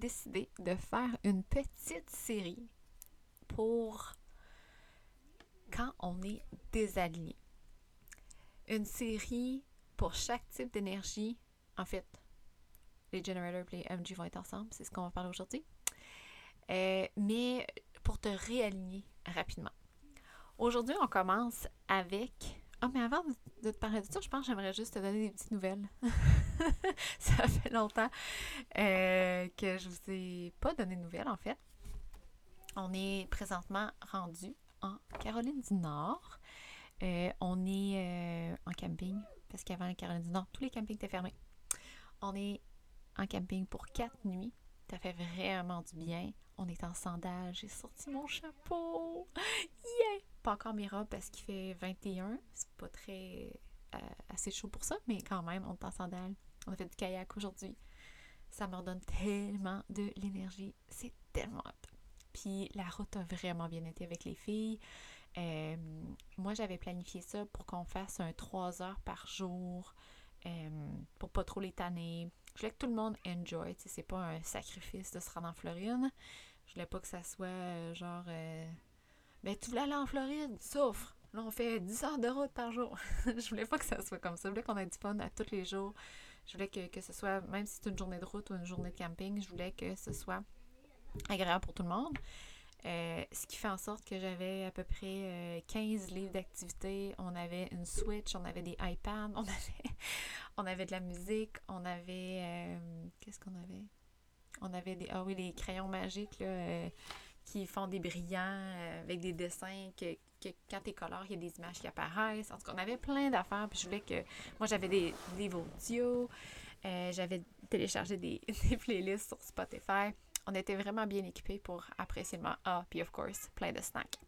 décidé de faire une petite série pour quand on est désaligné. Une série pour chaque type d'énergie. En fait, les generators et les MG vont être ensemble, c'est ce qu'on va parler aujourd'hui. Euh, mais pour te réaligner rapidement. Aujourd'hui, on commence avec. Ah, mais avant de te parler de ça, je pense que j'aimerais juste te donner des petites nouvelles. ça fait longtemps euh, que je vous ai pas donné de nouvelles, en fait. On est présentement rendu en Caroline du Nord. Euh, on est en camping, parce qu'avant la Caroline du Nord, tous les campings étaient fermés. On est en camping pour quatre nuits. Ça fait vraiment du bien. On est en sandales. J'ai sorti mon chapeau. Yeah! Pas encore mes robes parce qu'il fait 21. C'est pas très euh, assez chaud pour ça, mais quand même, on est en sandales. On a fait du kayak aujourd'hui. Ça me redonne tellement de l'énergie. C'est tellement hot. Puis la route a vraiment bien été avec les filles. Euh, moi, j'avais planifié ça pour qu'on fasse un 3 heures par jour euh, pour pas trop les tanner. Je voulais que tout le monde enjoy. C'est pas un sacrifice de se rendre en Floride. Je voulais pas que ça soit euh, genre. Euh, ben, tu voulais aller en Floride, souffre. Là, on fait 10 heures de route par jour. je voulais pas que ça soit comme ça. Je voulais qu'on ait du fun à tous les jours. Je voulais que, que ce soit, même si c'est une journée de route ou une journée de camping, je voulais que ce soit agréable pour tout le monde. Euh, ce qui fait en sorte que j'avais à peu près 15 euh, livres d'activité. On avait une Switch, on avait des iPads, on avait, on avait de la musique, on avait. Qu'est-ce qu'on avait? On avait des. Ah oui, les crayons magiques là, qui font des brillants avec des dessins que, quand t'es colores, il y a des images qui apparaissent. En tout cas, on avait plein d'affaires. Puis je voulais que. Moi, j'avais des livres audio. j'avais téléchargé des, playlists sur Spotify on était vraiment bien équipés pour apprécier le Ah, puis of course, plein de snacks.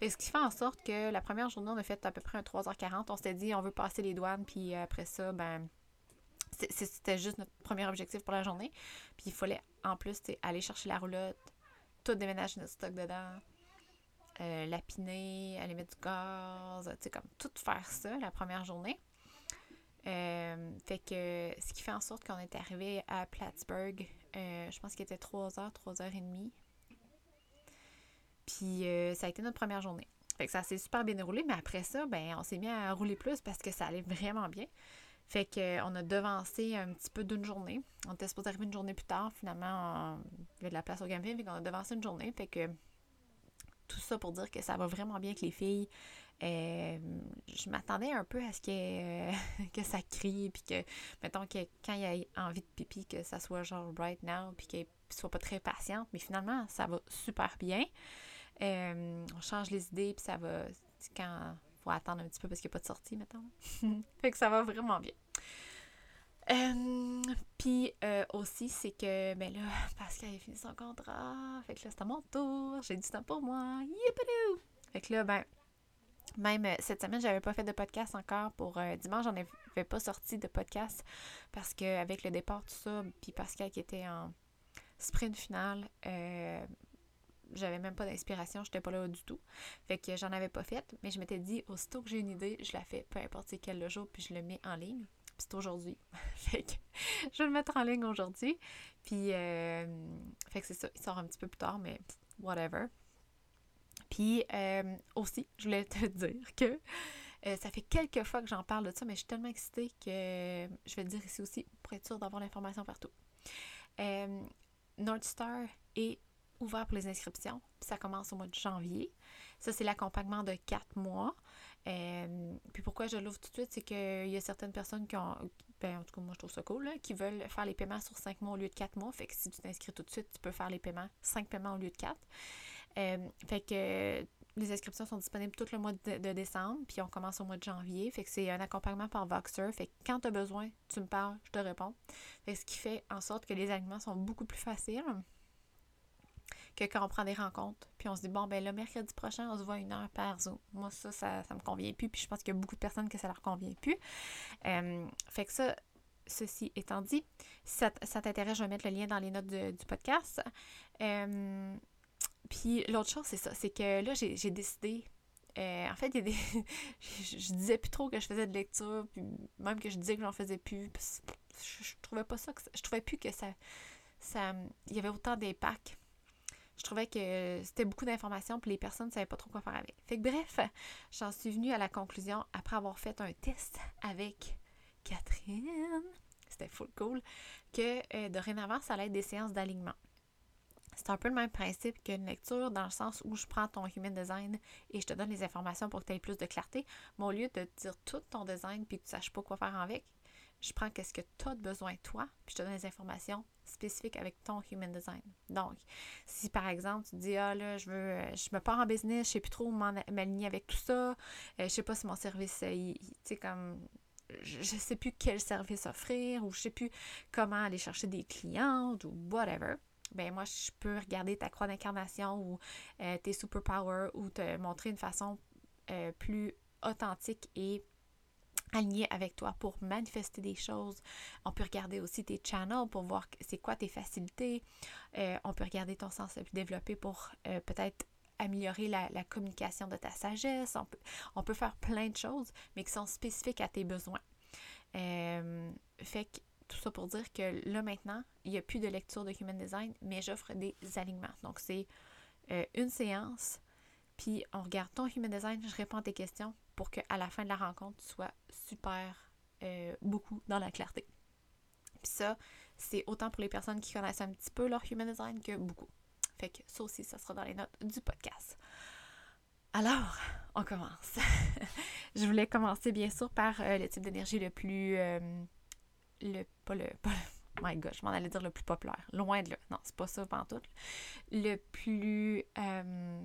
Ce qui fait en sorte que la première journée, on a fait à peu près un 3h40. On s'était dit, on veut passer les douanes, puis après ça, ben, c'était juste notre premier objectif pour la journée. Puis il fallait en plus aller chercher la roulotte, tout déménager notre stock dedans, euh, lapiner, aller mettre du gaz, tu sais, comme tout faire ça la première journée. Euh, fait que ce qui fait en sorte qu'on est arrivé à Plattsburgh, euh, je pense qu'il était 3h, 3h30. Puis ça a été notre première journée. Fait que ça s'est super bien déroulé, mais après ça, ben on s'est mis à rouler plus parce que ça allait vraiment bien. Fait qu'on a devancé un petit peu d'une journée. On était supposé arriver une journée plus tard. Finalement, il y avait de la place au camping, fait qu'on a devancé une journée. Fait que tout ça pour dire que ça va vraiment bien avec les filles. Euh, je m'attendais un peu à ce que, euh, que ça crie, puis que, mettons, que quand il y a envie de pipi, que ça soit genre right now, puis qu'elle soit pas très patiente, mais finalement, ça va super bien. Euh, on change les idées, puis ça va, quand faut attendre un petit peu parce qu'il n'y a pas de sortie, mettons. fait que ça va vraiment bien. puis aussi, c'est que, ben là, Pascal a fini son contrat. Fait que là, c'est à mon tour. J'ai du temps pour moi. Yippidoo! Fait que là, ben, même euh, cette semaine, j'avais pas fait de podcast encore pour euh, dimanche, j'en avais pas sorti de podcast parce qu'avec le départ, tout ça, puis Pascal qui était en sprint final, euh, j'avais même pas d'inspiration, j'étais pas là du tout. Fait que j'en avais pas fait, mais je m'étais dit, aussitôt que j'ai une idée, je la fais, peu importe quel le jour, puis je le mets en ligne. Puis c'est aujourd'hui. fait que je vais le mettre en ligne aujourd'hui. Puis, fait que c'est ça, il sort un petit peu plus tard, mais whatever. Puis euh, aussi, je voulais te dire que euh, ça fait quelques fois que j'en parle de ça, mais je suis tellement excitée que je vais le dire ici aussi pour être sûre d'avoir l'information partout. Euh, Northstar est ouvert pour les inscriptions. ça commence au mois de janvier. Ça, c'est l'accompagnement de quatre mois. puis pourquoi je l'ouvre tout de suite, c'est qu'il y a certaines personnes qui ont, ben, en tout cas, moi, je trouve ça cool, qui veulent faire les paiements sur cinq mois au lieu de quatre mois. Fait que si tu t'inscris tout de suite, tu peux faire les paiements, cinq paiements au lieu de quatre. Euh, fait que les inscriptions sont disponibles tout le mois de, décembre, puis on commence au mois de janvier. Fait que c'est un accompagnement par Voxer. Fait que quand tu as besoin, tu me parles, je te réponds. Fait ce qui fait en sorte que les aliments sont beaucoup plus faciles que quand on prend des rencontres. Puis on se dit, bon, ben le mercredi prochain, on se voit une heure par Zoom. Moi, ça, ça, ça me convient plus. Puis je pense qu'il y a beaucoup de personnes que ça leur convient plus. Euh, fait que ça, ceci étant dit, si ça, t'intéresse, je vais mettre le lien dans les notes du podcast. Euh, puis l'autre chose, c'est ça, c'est que là, j'ai décidé. Euh, en fait, je, disais plus trop que je faisais de lecture, puis même que je disais que j'en faisais plus. Je, trouvais pas ça. Que je trouvais plus que ça ça, il y avait autant d'impact. Je trouvais que c'était beaucoup d'informations puis les personnes ne savaient pas trop quoi faire avec. Fait que bref, j'en suis venue à la conclusion après avoir fait un test avec Catherine, c'était full cool, que euh, dorénavant, ça allait être des séances d'alignement. C'est un peu le même principe qu'une lecture dans le sens où je prends ton human design et je te donne les informations pour que tu aies plus de clarté. Mais au lieu de te dire tout ton design puis que tu saches pas quoi faire avec, je prends qu'est-ce que tu as besoin toi, puis je te donne les informations spécifiques avec ton human design. Donc, si par exemple tu dis ah là, je veux euh, je me pars en business, je sais plus trop m'aligner avec tout ça, euh, je sais pas si mon service tu sais comme je, ne sais plus quel service offrir ou je sais plus comment aller chercher des clientes ou whatever ben moi, je peux regarder ta croix d'incarnation ou euh, tes superpowers ou te montrer une façon euh, plus authentique et alignée avec toi pour manifester des choses. On peut regarder aussi tes channels pour voir c'est quoi tes facilités. Euh, on peut regarder ton sens le plus développé pour peut-être améliorer la, communication de ta sagesse. On peut, faire plein de choses, mais qui sont spécifiques à tes besoins. fait que tout ça pour dire que là maintenant, il n'y a plus de lecture de Human Design, mais j'offre des alignements. Donc c'est euh, une séance, puis on regarde ton Human Design, je réponds à tes questions pour qu'à la fin de la rencontre, tu sois super euh, beaucoup dans la clarté. Puis ça, c'est autant pour les personnes qui connaissent un petit peu leur Human Design que beaucoup. Fait que ça aussi, ça sera dans les notes du podcast. Alors, on commence. je voulais commencer bien sûr par euh, le type d'énergie le plus le, pas le, pas my God, je m'en allais dire le plus populaire. Loin de là. Non, c'est pas ça, pas tout. Le plus, euh,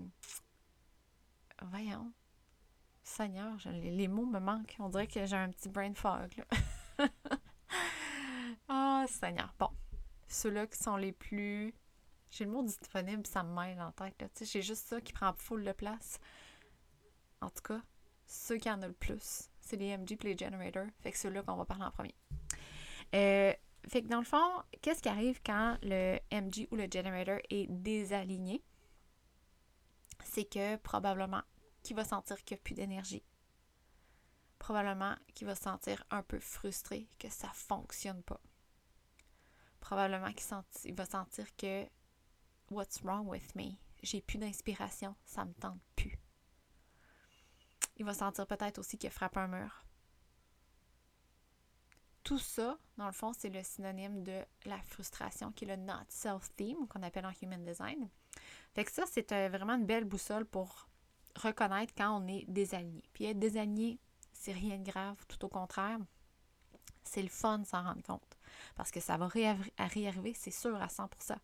voyons, Seigneur, les, mots me manquent. On dirait que j'ai un petit brain fog, là. oh, Seigneur. Bon, ceux-là qui sont les plus... J'ai le mot disponible, ça me mêle en tête, j'ai juste ça qui prend full de place. En tout cas, ceux qui en ont le plus, c'est les MG les Generator. Fait que ceux-là qu'on va parler en premier. Euh, fait que dans le fond, qu'est-ce qui arrive quand le MG ou le generator est désaligné? C'est que probablement va sentir qu'il n'y a plus d'énergie. Probablement qu'il va se sentir un peu frustré, que ça ne fonctionne pas. Probablement qu'il va sentir que What's wrong with me? J'ai plus d'inspiration, ça me tente plus. Il va sentir peut-être aussi qu'il frappe un mur tout ça, dans le fond, c'est le synonyme de la frustration, qui est le not self-theme, qu'on appelle en human design. Fait que ça, c'est euh, vraiment une belle boussole pour reconnaître quand on est désaligné. Puis être désaligné, c'est rien de grave, tout au contraire. C'est le fun de s'en rendre compte. Parce que ça va réarriver, c'est sûr, à 100%.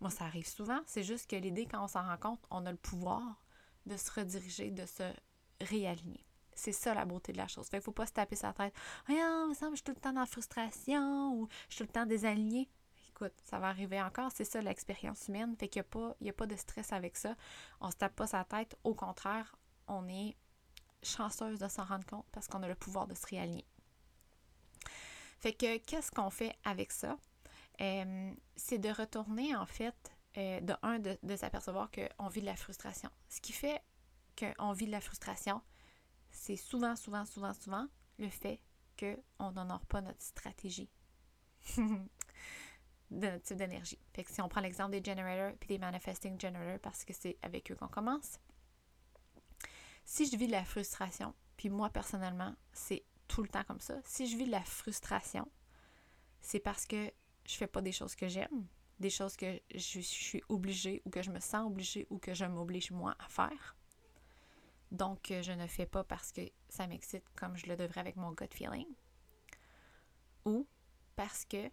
Moi, ça arrive souvent. C'est juste que l'idée, quand on s'en rend compte, on a le pouvoir de se rediriger, de se réaligner. C'est ça la beauté de la chose. Fait qu'il faut pas se taper sa tête. Ah, me semble je suis tout le temps dans la frustration ou je suis tout le temps désaligné. Écoute, ça va arriver encore, c'est ça l'expérience humaine. Fait qu'il n'y a, pas, a pas de stress avec ça. On se tape pas sa tête. Au contraire, on est chanceuse de s'en rendre compte parce qu'on a le pouvoir de se réaligner. Fait que qu'est-ce qu'on fait avec ça? C'est de retourner en fait, euh, de un, de, de s'apercevoir qu'on vit de la frustration. Ce qui fait qu'on vit de la frustration, c'est souvent, souvent, souvent, souvent le fait qu'on n'honore pas notre stratégie de notre type d'énergie. Fait que si on prend l'exemple des generators puis des manifesting generators parce que c'est avec eux qu'on commence, si je vis de la frustration, puis moi personnellement, c'est tout le temps comme ça, si je vis de la frustration, c'est parce que je fais pas des choses que j'aime, des choses que je suis obligée ou que je me sens obligée ou que je m'oblige moi à faire. Donc, je ne fais pas parce que ça m'excite comme je le devrais avec mon gut feeling. Ou parce que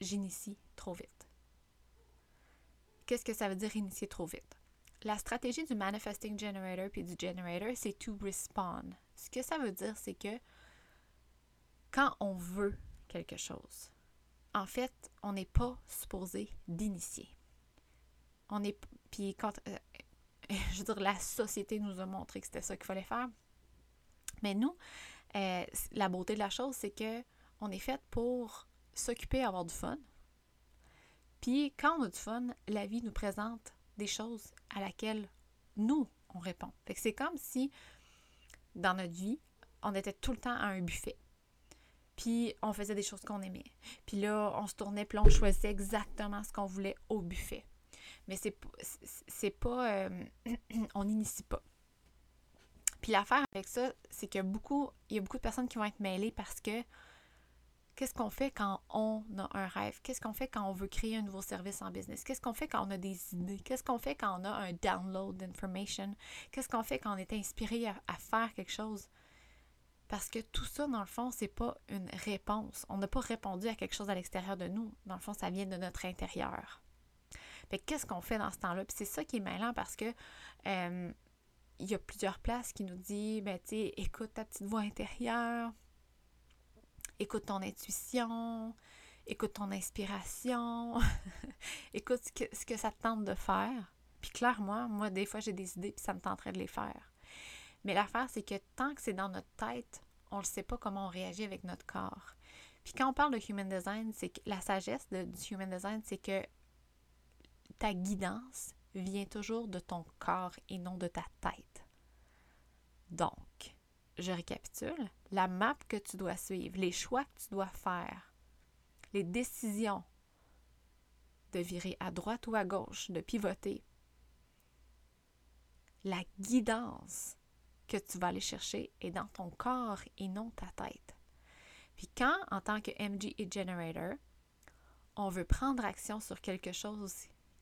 j'initie trop vite. Qu'est-ce que ça veut dire initier trop vite? La stratégie du manifesting generator puis du generator, c'est to respond. Ce que ça veut dire, c'est que quand on veut quelque chose, en fait, on n'est pas supposé d'initier. On est puis quand euh, je veux dire, la société nous a montré que c'était ça qu'il fallait faire. Mais nous, euh, la beauté de la chose, c'est que on est fait pour s'occuper, avoir du fun. Puis quand on a du fun, la vie nous présente des choses à laquelle nous, on répond. Fait que c'est comme si, dans notre vie, on était tout le temps à un buffet. puis on faisait des choses qu'on aimait. Puis là, on se tournait, puis on choisissait exactement ce qu'on voulait au buffet. Mais c'est c'est pas... Euh, on n'initie pas. Puis l'affaire avec ça, c'est que beaucoup, il y a beaucoup de personnes qui vont être mêlées parce que qu'est-ce qu'on fait quand on a un rêve? Qu'est-ce qu'on fait quand on veut créer un nouveau service en business? Qu'est-ce qu'on fait quand on a des idées? Qu'est-ce qu'on fait quand on a un download d'information? Qu'est-ce qu'on fait quand on est inspiré à, faire quelque chose? Parce que tout ça, dans le fond, c'est pas une réponse. On n'a pas répondu à quelque chose à l'extérieur de nous. Dans le fond, ça vient de notre intérieur. Fait qu'est-ce qu'on fait dans ce temps-là? Puis c'est ça qui est mêlant parce que euh, y a plusieurs places qui nous disent, ben, tu écoute ta petite voix intérieure, écoute ton intuition, écoute ton inspiration, écoute ce que, ce que ça te tente de faire. Puis clairement, moi, des fois, j'ai des idées, puis ça me tenterait de les faire. Mais l'affaire, c'est que tant que c'est dans notre tête, on ne sait pas comment on réagit avec notre corps. Puis quand on parle de human design, c'est que la sagesse de, du human design, c'est que ta guidance vient toujours de ton corps et non de ta tête. Donc, je récapitule, la map que tu dois suivre, les choix que tu dois faire, les décisions de virer à droite ou à gauche, de pivoter, la guidance que tu vas aller chercher est dans ton corps et non ta tête. Puis quand, en tant que MG et Generator, on veut prendre action sur quelque chose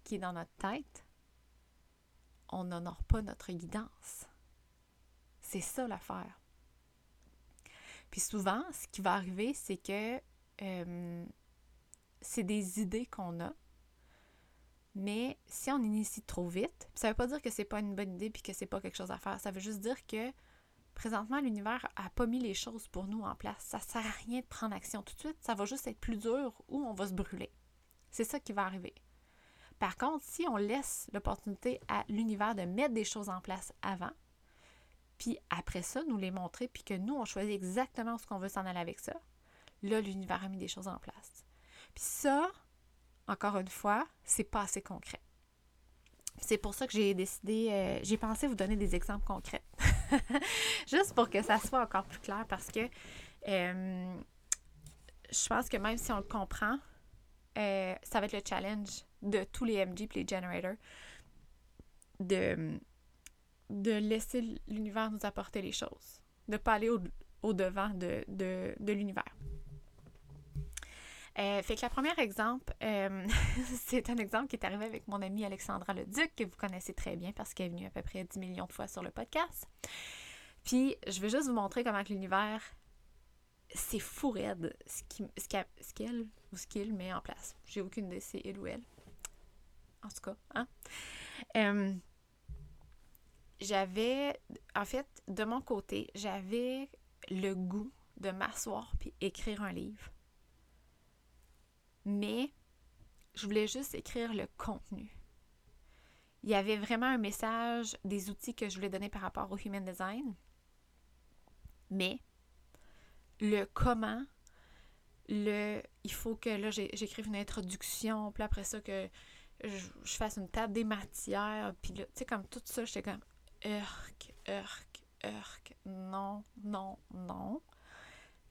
qui est dans notre tête, on n'honore pas notre guidance. C'est ça l'affaire. Puis souvent, ce qui va arriver, c'est que euh, c'est des idées qu'on a, mais si on initie trop vite, ça ne veut pas dire que c'est pas une bonne idée puis que c'est pas quelque chose à faire. Ça veut juste dire que présentement, l'univers a pas mis les choses pour nous en place. Ça sert à rien de prendre action tout de suite. Ça va juste être plus dur ou on va se brûler. C'est ça qui va arriver. Par contre, si on laisse l'opportunité à l'univers de mettre des choses en place avant, puis après ça, nous les montrer, puis que nous, on choisit exactement ce qu'on veut s'en aller avec ça, là, l'univers a mis des choses en place. Puis ça, encore une fois, c'est pas assez concret. C'est pour ça que j'ai décidé, euh, j'ai pensé vous donner des exemples concrets. Juste pour que ça soit encore plus clair parce que euh, je pense que même si on le comprend, euh, ça va être le challenge de tous les MG et les generators de, de laisser l'univers nous apporter les choses, de ne pas aller au, devant de, l'univers. Euh, fait que le premier exemple, euh, c'est un exemple qui est arrivé avec mon amie Alexandra Leduc, que vous connaissez très bien parce qu'elle est venue à peu près 10 millions de fois sur le podcast. Puis, je vais juste vous montrer comment l'univers, c'est fou raide ce qu'elle ou ce qu'il met en place. J'ai aucune idée, c'est il ou elle en tout cas. Hein? Euh, j'avais, en fait, de mon côté, j'avais le goût de m'asseoir puis écrire un livre. Mais je voulais juste écrire le contenu. Il y avait vraiment un message, des outils que je voulais donner par rapport au human design. Mais le comment, le il faut que là j'écrive une introduction, puis après ça que je, fasse une table des matières, puis là, tu sais, comme tout ça, j'étais comme, urk, urk, urk, non, non, non.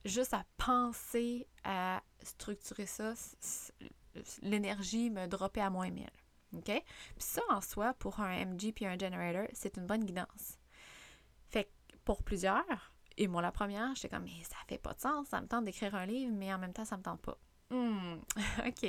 Juste à penser à structurer ça, l'énergie me droppait à moins 1000. OK? Puis ça, en soi, pour un MG puis un generator, c'est une bonne guidance. Fait que pour plusieurs, et moi la première, j'étais comme, mais ça fait pas de sens, ça me tente d'écrire un livre, mais en même temps, ça me tente pas. Hmm, OK.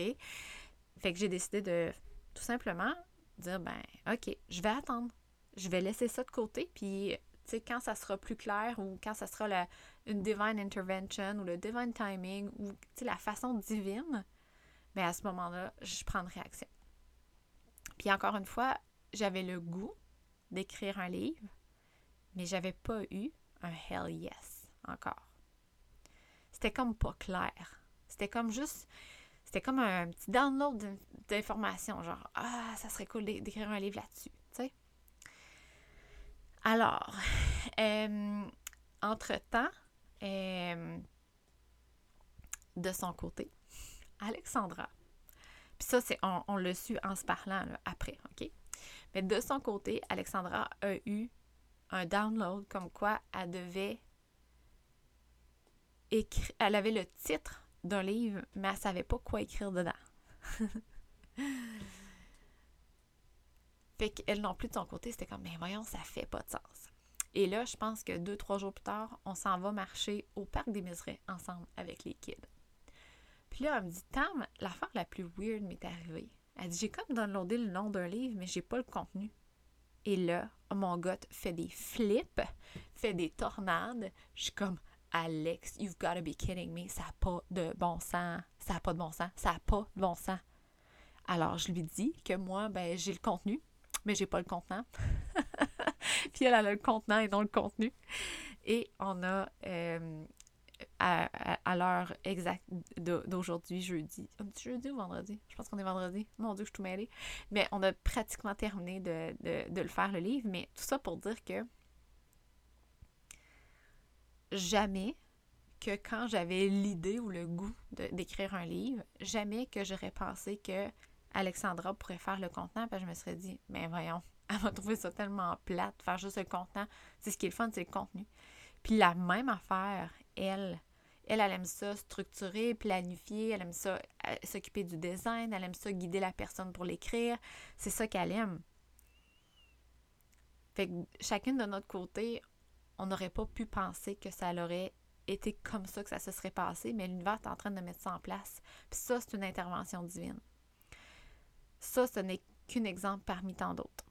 Fait que j'ai décidé de tout simplement dire ben OK, je vais attendre. Je vais laisser ça de côté puis quand ça sera plus clair ou quand ça sera la, une divine intervention ou le divine timing ou la façon divine, mais à ce moment-là, je prendrai action. Puis encore une fois, j'avais le goût d'écrire un livre, mais j'avais pas eu un hell yes encore. C'était comme pas clair. C'était comme juste c'était comme un petit download d'informations, genre Ah, ça serait cool d'écrire un livre là-dessus. Alors, euh, entre-temps, euh, de son côté, Alexandra, puis ça, c'est on, l'a su en se parlant après, OK? Mais de son côté, Alexandra a eu un download comme quoi elle devait écrit, elle avait le titre d'un livre, mais elle savait pas quoi écrire dedans. fait qu'elle non plus de son côté, c'était comme, mais voyons, ça fait pas de sens. Et là, je pense que deux, trois jours plus tard, on s'en va marcher au parc des Miserets ensemble avec les kids. Puis là, elle me dit, Tam, l'affaire la plus weird m'est arrivée. Elle dit, j'ai comme downloadé le nom d'un livre, mais j'ai pas le contenu. Et là, mon gars fait des flips, fait des tornades. Je suis comme, Alex, you've got to be kidding me. Ça n'a pas de bon sens. Ça n'a pas de bon sens. Ça n'a pas de bon sens. Alors, je lui dis que moi, ben, j'ai le contenu, mais j'ai pas le contenant. Puis elle, a le contenant et non le contenu. Et on a, euh, à, l'heure exacte d'aujourd'hui, jeudi. Jeudi ou vendredi? Je pense qu'on est vendredi. Mon Dieu, je suis tout mêlée. Mais on a pratiquement terminé de, de le faire, le livre. Mais tout ça pour dire que jamais que quand j'avais l'idée ou le goût d'écrire un livre, jamais que j'aurais pensé que Alexandra pourrait faire le contenant, parce que je me serais dit, mais voyons, elle va trouver ça tellement plate, faire juste le contenant. C'est ce qui est le fun, c'est le contenu. Puis la même affaire, elle, elle, elle aime ça structurer, planifier, elle aime ça euh, s'occuper du design, elle aime ça guider la personne pour l'écrire. C'est ça qu'elle aime. Fait que chacune de notre côté, on n'aurait pas pu penser que ça aurait été comme ça que ça se serait passé, mais l'univers est en train de mettre ça en place. Puis ça, c'est une intervention divine. Ça, ce n'est qu'un exemple parmi tant d'autres.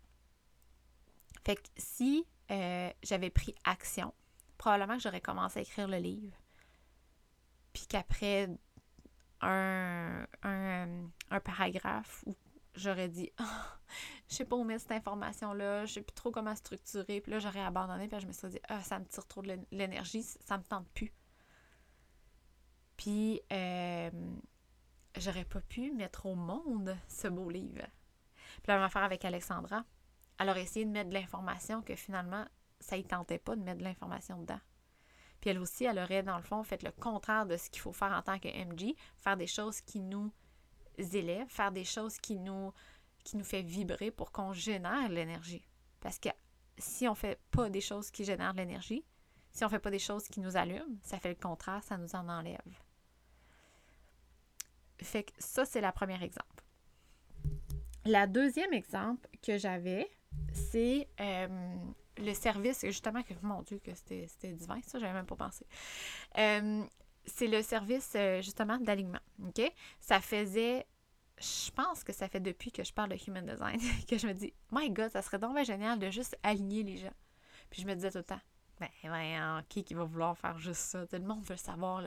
Fait que si euh, j'avais pris action, probablement que j'aurais commencé à écrire le livre. Puis qu'après un, un, un, paragraphe ou j'aurais dit ah, je sais pas où mettre cette information-là, je sais plus trop comment structurer. Puis là, j'aurais abandonné, puis je me suis dit ah, ça me tire trop de l'énergie, ça me tente plus. Puis, euh, j'aurais pas pu mettre au monde ce beau livre. Puis la même affaire avec Alexandra. Elle aurait essayé de mettre de l'information que finalement, ça ne tentait pas de mettre de l'information dedans. Puis elle aussi, elle aurait, dans le fond, fait le contraire de ce qu'il faut faire en tant que MG, faire des choses qui nous élèvent, faire des choses qui nous, qui nous fait vibrer pour qu'on génère l'énergie. Parce que si on fait pas des choses qui génèrent l'énergie, si on fait pas des choses qui nous allument, ça fait le contraire, ça nous en enlève. Fait que ça, c'est la première exemple. La deuxième exemple que j'avais, c'est euh, le service, justement, que mon Dieu, que c'était divin, ça, j'avais même pas pensé. Euh, c'est le service, euh, justement, d'alignement. Ça faisait, je pense que ça fait depuis que je parle de Human Design que je me dis, My God, ça serait donc génial de juste aligner les gens. Puis je me disais tout le temps, ben, ben qui qui va vouloir faire juste ça? Tout le monde veut savoir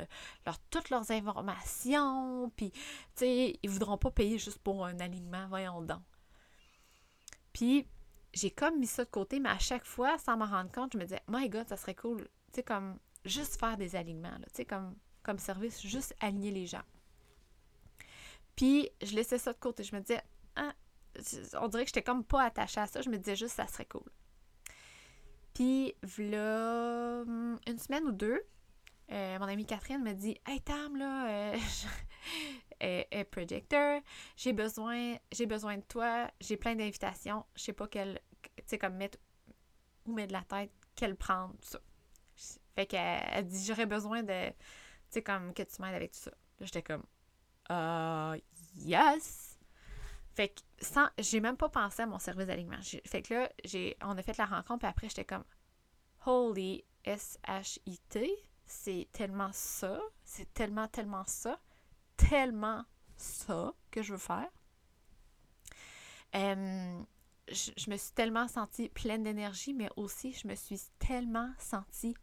leur, toutes leurs informations, puis, tu sais, ils voudront pas payer juste pour un alignement, voyons donc. Puis, j'ai comme mis ça de côté, mais à chaque fois, sans m'en rendre compte, je me disais, my God, ça serait cool, tu sais, comme juste faire des alignements, tu sais, comme, comme service, juste aligner les gens. Puis, je laissais ça de côté. Je me disais, ah, on dirait que j'étais comme pas attachée à ça. Je me disais juste, ça serait cool. Puis, hum, une semaine ou deux, euh, mon amie Catherine me dit Hey Tam, là, euh, projecteur, j'ai besoin, j'ai besoin de toi, j'ai plein d'invitations, je sais pas quelle, tu sais, comme mettre, où mettre de la tête, quelle prendre, tout ça. Fait qu'elle dit J'aurais besoin de, tu sais, comme que tu m'aides avec tout ça. J'étais comme Euh, yes! Fait que sans, j'ai même pas pensé à mon service d'alignement. Fait que là, j'ai, on a fait la rencontre, puis après, j'étais comme Holy S-H-I-T c'est tellement ça, c'est tellement, tellement ça, tellement ça que je veux faire. je, je, me suis tellement sentie pleine d'énergie, mais aussi je me suis tellement sentie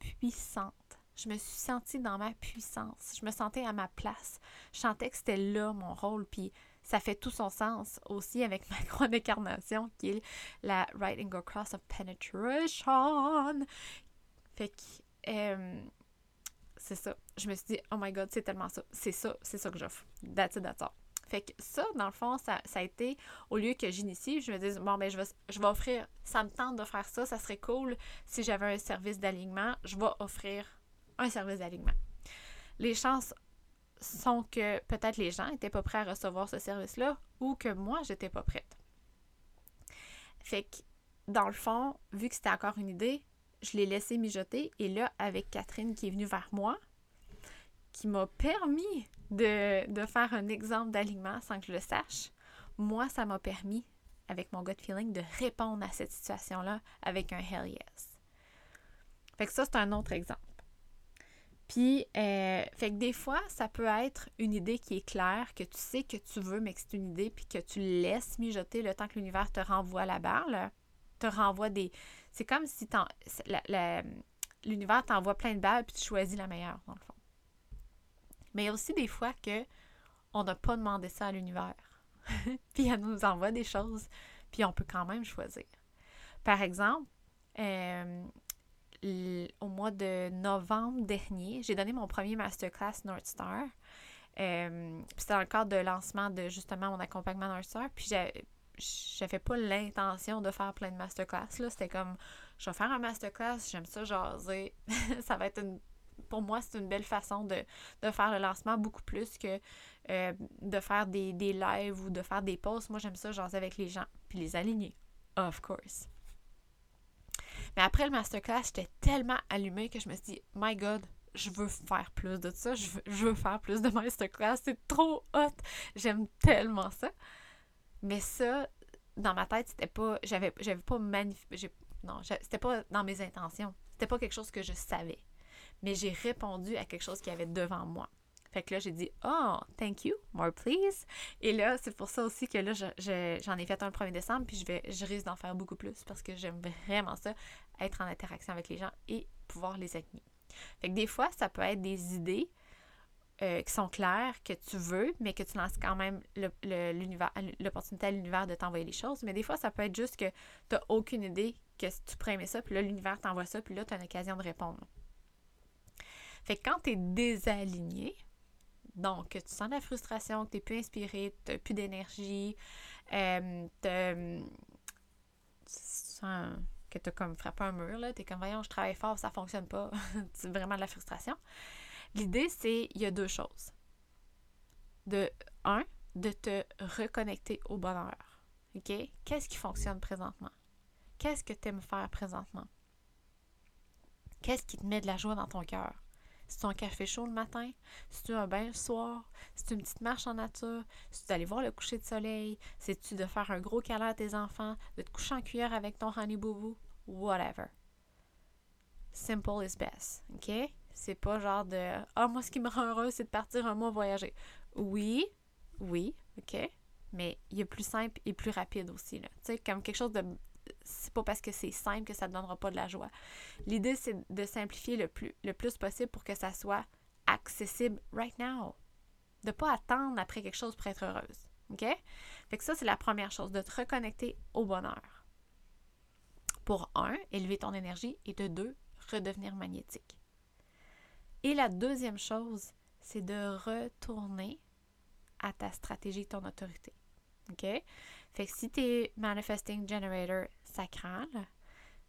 puissante. Je me suis sentie dans ma puissance. Je me sentais à ma place. Je sentais que c'était là mon rôle. Puis ça fait tout son sens aussi avec ma grande incarnation qui est la Right Angle Cross of Penetration. Fait que euh, c'est ça. Je me suis dit, oh my god, c'est tellement ça. C'est ça, c'est ça que j'offre. That's it, that's all. Fait que ça, dans le fond, ça, a été, au lieu que j'initie, je me dis, bon, ben, je vais, je vais offrir, ça me tente d'offrir ça, ça serait cool si j'avais un service d'alignement, je vais offrir un service d'alignement. Les chances sont que peut-être les gens n'étaient pas prêts à recevoir ce service-là ou que moi, j'étais pas prête. Fait que, dans le fond, vu que c'était encore une idée, je l'ai laissé mijoter et là, avec Catherine qui est venue vers moi, qui m'a permis de, faire un exemple d'alignement sans que je le sache, moi, ça m'a permis, avec mon gut feeling, de répondre à cette situation-là avec un hell yes. Fait que ça, c'est un autre exemple. Puis, euh, fait que des fois, ça peut être une idée qui est claire, que tu sais que tu veux, mais que c'est une idée, puis que tu laisses mijoter le temps que l'univers te renvoie la balle, te renvoie des. C'est comme si l'univers t'envoie plein de balles, puis tu choisis la meilleure, dans le fond. Mais il y a aussi des fois que on n'a pas demandé ça à l'univers. puis elle nous envoie des choses, puis on peut quand même choisir. Par exemple, euh, au mois de novembre dernier, j'ai donné mon premier masterclass North Star. Euh, c'était dans le cadre de lancement de justement mon accompagnement North Star. Puis j'avais pas l'intention de faire plein de masterclass. C'était comme je vais faire un masterclass, j'aime ça jaser. ça va être une. Pour moi, c'est une belle façon de, faire le lancement beaucoup plus que euh, de faire des, des lives ou de faire des posts. Moi, j'aime ça jaser avec les gens, puis les aligner. Of course. Mais après le masterclass, j'étais tellement allumée que je me suis dit, My God, je veux faire plus de ça, je veux, faire plus de masterclass, c'est trop hot, j'aime tellement ça. Mais ça, dans ma tête, c'était pas, j'avais, j'avais pas non, c'était pas dans mes intentions, c'était pas quelque chose que je savais. Mais j'ai répondu à quelque chose qui avait devant moi. Fait que là, j'ai dit Oh, thank you, more please. Et là, c'est pour ça aussi que là, j'en ai fait un le 1er décembre, puis je, vais, je risque d'en faire beaucoup plus parce que j'aime vraiment ça, être en interaction avec les gens et pouvoir les aligner. Fait que des fois, ça peut être des idées euh, qui sont claires, que tu veux, mais que tu lances quand même l'opportunité à l'univers de t'envoyer les choses. Mais des fois, ça peut être juste que tu n'as aucune idée que tu pourrais ça, puis là, l'univers t'envoie ça, puis là, tu as une occasion de répondre. Fait que quand tu es désaligné, donc, tu sens la frustration, que tu n'es plus inspiré, tu n'as plus d'énergie, euh, tu sens que tu as comme frappé un mur, tu es comme, voyons, je travaille fort, ça ne fonctionne pas. c'est vraiment de la frustration. L'idée, c'est, il y a deux choses. De, un, de te reconnecter au bonheur. OK? Qu'est-ce qui fonctionne présentement? Qu'est-ce que tu aimes faire présentement? Qu'est-ce qui te met de la joie dans ton cœur? C'est un café chaud le matin? C'est-tu un bain le soir? C'est une petite marche en nature? C'est d'aller voir le coucher de soleil? C'est-tu de faire un gros câlin à tes enfants? De te coucher en cuillère avec ton honey boubou? Whatever. Simple is best. OK? C'est pas genre de Ah, moi, ce qui me rend heureux, c'est de partir un mois voyager. Oui, oui, OK? Mais il y a plus simple et plus rapide aussi. Tu sais, comme quelque chose de c'est pas parce que c'est simple que ça ne donnera pas de la joie. L'idée, c'est de simplifier le plus, le plus possible pour que ça soit accessible right now. De ne pas attendre après quelque chose pour être heureuse. OK? Fait que ça, c'est la première chose, de te reconnecter au bonheur. Pour un, élever ton énergie et de deux, redevenir magnétique. Et la deuxième chose, c'est de retourner à ta stratégie, ton autorité. OK? Fait que si tu es Manifesting Generator sacral,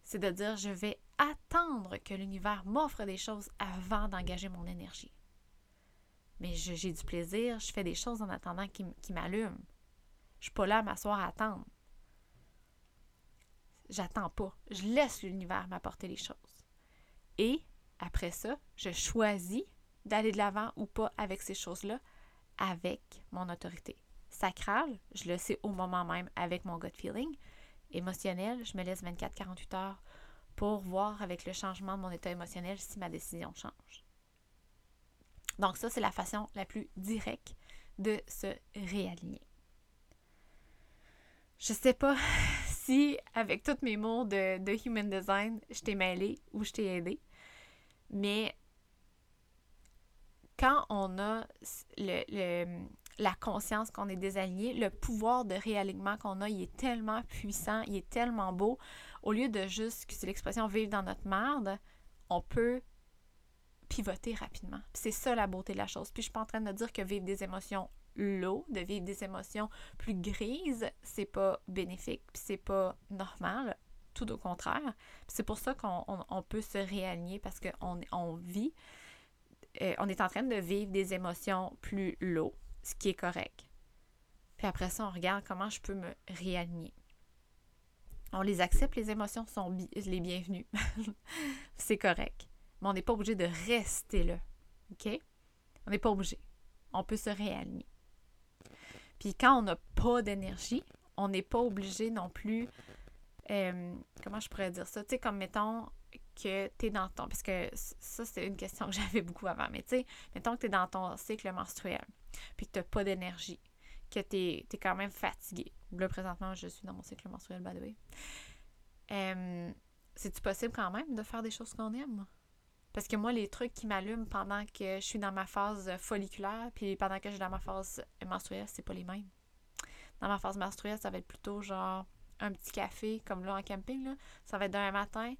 c'est de dire je vais attendre que l'univers m'offre des choses avant d'engager mon énergie. Mais j'ai du plaisir, je fais des choses en attendant qui, qui m'allument. Je suis pas là à m'asseoir à attendre. J'attends pas. Je laisse l'univers m'apporter les choses. Et après ça, je choisis d'aller de l'avant ou pas avec ces choses-là, avec mon autorité sacral, je le sais au moment même avec mon gut feeling. Émotionnel, je me laisse 24-48 heures pour voir avec le changement de mon état émotionnel si ma décision change. Donc ça, c'est la façon la plus directe de se réaligner. Je sais pas si avec tous mes mots de, de Human Design, je t'ai mêlé ou je t'ai aidé, mais quand on a le, la conscience qu'on est désaligné, le pouvoir de réalignement qu'on a, il est tellement puissant, il est tellement beau. Au lieu de juste, c'est l'expression vivre dans notre merde, on peut pivoter rapidement. C'est ça la beauté de la chose. Puis je suis pas en train de dire que vivre des émotions low, de vivre des émotions plus grises, c'est pas bénéfique, puis c'est pas normal. Tout au contraire. C'est pour ça qu'on peut se réaligner parce qu'on on vit, euh, on est en train de vivre des émotions plus low ce qui est correct. Puis après ça, on regarde comment je peux me réaligner. On les accepte, les émotions sont les bienvenues. c'est correct. Mais on n'est pas obligé de rester là. OK? On n'est pas obligé. On peut se réaligner. Puis quand on n'a pas d'énergie, on n'est pas obligé non plus. Euh, comment je pourrais dire ça? Tu sais, comme mettons que tu es dans ton. Parce que ça, c'est une question que j'avais beaucoup avant. Mais tu sais, mettons que tu es dans ton cycle menstruel, puis que tu n'as pas d'énergie, que tu es, quand même fatigué. Là, présentement, je suis dans mon cycle menstruel, by c'est-tu possible quand même de faire des choses qu'on aime? Parce que moi, les trucs qui m'allument pendant que je suis dans ma phase folliculaire, puis pendant que je suis dans ma phase menstruelle, c'est pas les mêmes. Dans ma phase menstruelle, ça va être plutôt genre un petit café, comme là en camping, là. Ça va être d'un matin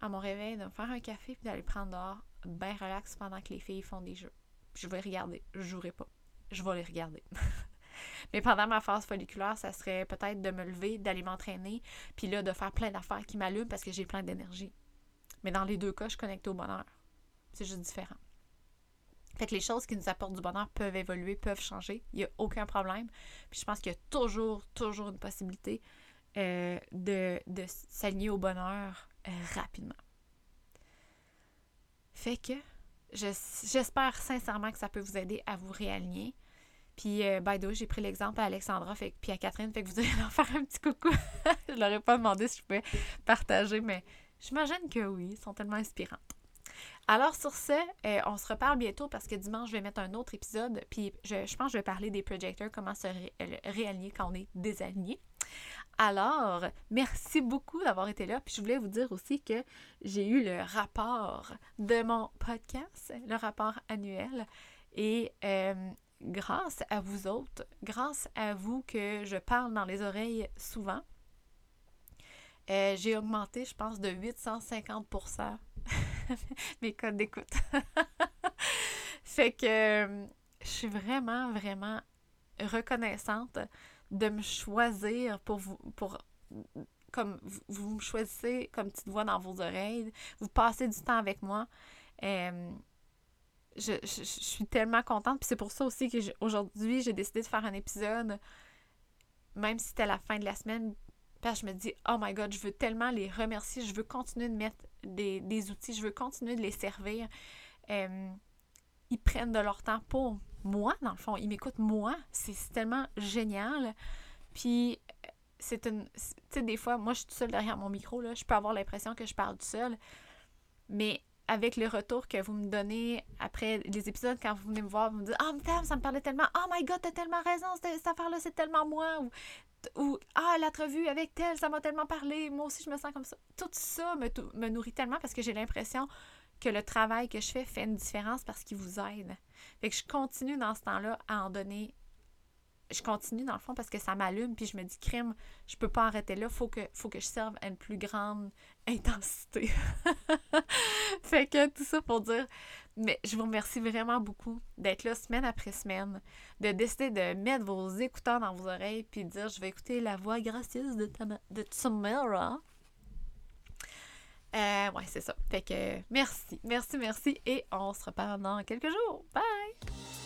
à mon réveil de me faire un café puis d'aller prendre dehors, bien relax pendant que les filles font des jeux. je vais regarder. Je jouerai pas. Je vais les regarder. Mais pendant ma phase folliculaire, ça serait peut-être de me lever, d'aller m'entraîner, puis là, de faire plein d'affaires qui m'allument parce que j'ai plein d'énergie. Mais dans les deux cas, je suis connectée au bonheur. C'est juste différent. Fait que les choses qui nous apportent du bonheur peuvent évoluer, peuvent changer. Il n'y a aucun problème. Puis je pense qu'il y a toujours, toujours une possibilité euh, de, de s'aligner au bonheur rapidement. Fait que j'espère sincèrement que ça peut vous aider à vous réaligner. Puis, euh, by j'ai pris l'exemple à Alexandra fait, puis à Catherine, fait que vous allez leur faire un petit coucou. je leur ai pas demandé si je pouvais partager, mais j'imagine que oui, ils sont tellement inspirantes. Alors sur ce, euh, on se reparle bientôt parce que dimanche, je vais mettre un autre épisode. Puis je, je pense que je vais parler des projecteurs, comment se réaligner quand on est désaligné. Alors, merci beaucoup d'avoir été là. Puis je voulais vous dire aussi que j'ai eu le rapport de mon podcast, le rapport annuel. Et euh, grâce à vous autres, grâce à vous que je parle dans les oreilles souvent, euh, j'ai augmenté, je pense, de 850% mes codes d'écoute. fait que euh, je suis vraiment, vraiment reconnaissante de me choisir pour vous, pour comme vous, me choisissez comme petite voix dans vos oreilles, vous passez du temps avec moi. Euh, je, suis tellement contente. Puis c'est pour ça aussi que aujourd'hui, j'ai décidé de faire un épisode, même si c'était la fin de la semaine. Parce que je me dis, oh my god, je veux tellement les remercier. Je veux continuer de mettre des, outils. Je veux continuer de les servir. Euh, ils prennent de leur temps pour moi, dans le fond. Ils m'écoutent moi. C'est tellement génial. Puis, c'est une. Tu sais, des fois, moi, je suis toute seule derrière mon micro, là. Je peux avoir l'impression que je parle toute seule. Mais avec le retour que vous me donnez après les épisodes, quand vous venez me voir, vous me dites Ah, oh, ça me parlait tellement. Oh my god, t'as tellement raison, cette affaire-là, c'est tellement moi. Ou, ou Ah, l'entrevue avec tel, ça m'a tellement parlé. Moi aussi, je me sens comme ça. Tout ça me, me nourrit tellement parce que j'ai l'impression que le travail que je fais fait une différence parce qu'il vous aide. Fait que je continue dans ce temps-là à en donner. Je continue dans le fond parce que ça m'allume, puis je me dis, crime, je peux pas arrêter là, faut que, faut que je serve à une plus grande intensité. fait que tout ça pour dire, mais je vous remercie vraiment beaucoup d'être là semaine après semaine, de décider de mettre vos écouteurs dans vos oreilles, puis de dire, je vais écouter la voix gracieuse de, de Tamara euh, ouais, c'est ça. Fait que merci, merci, merci et on se reparle dans quelques jours. Bye!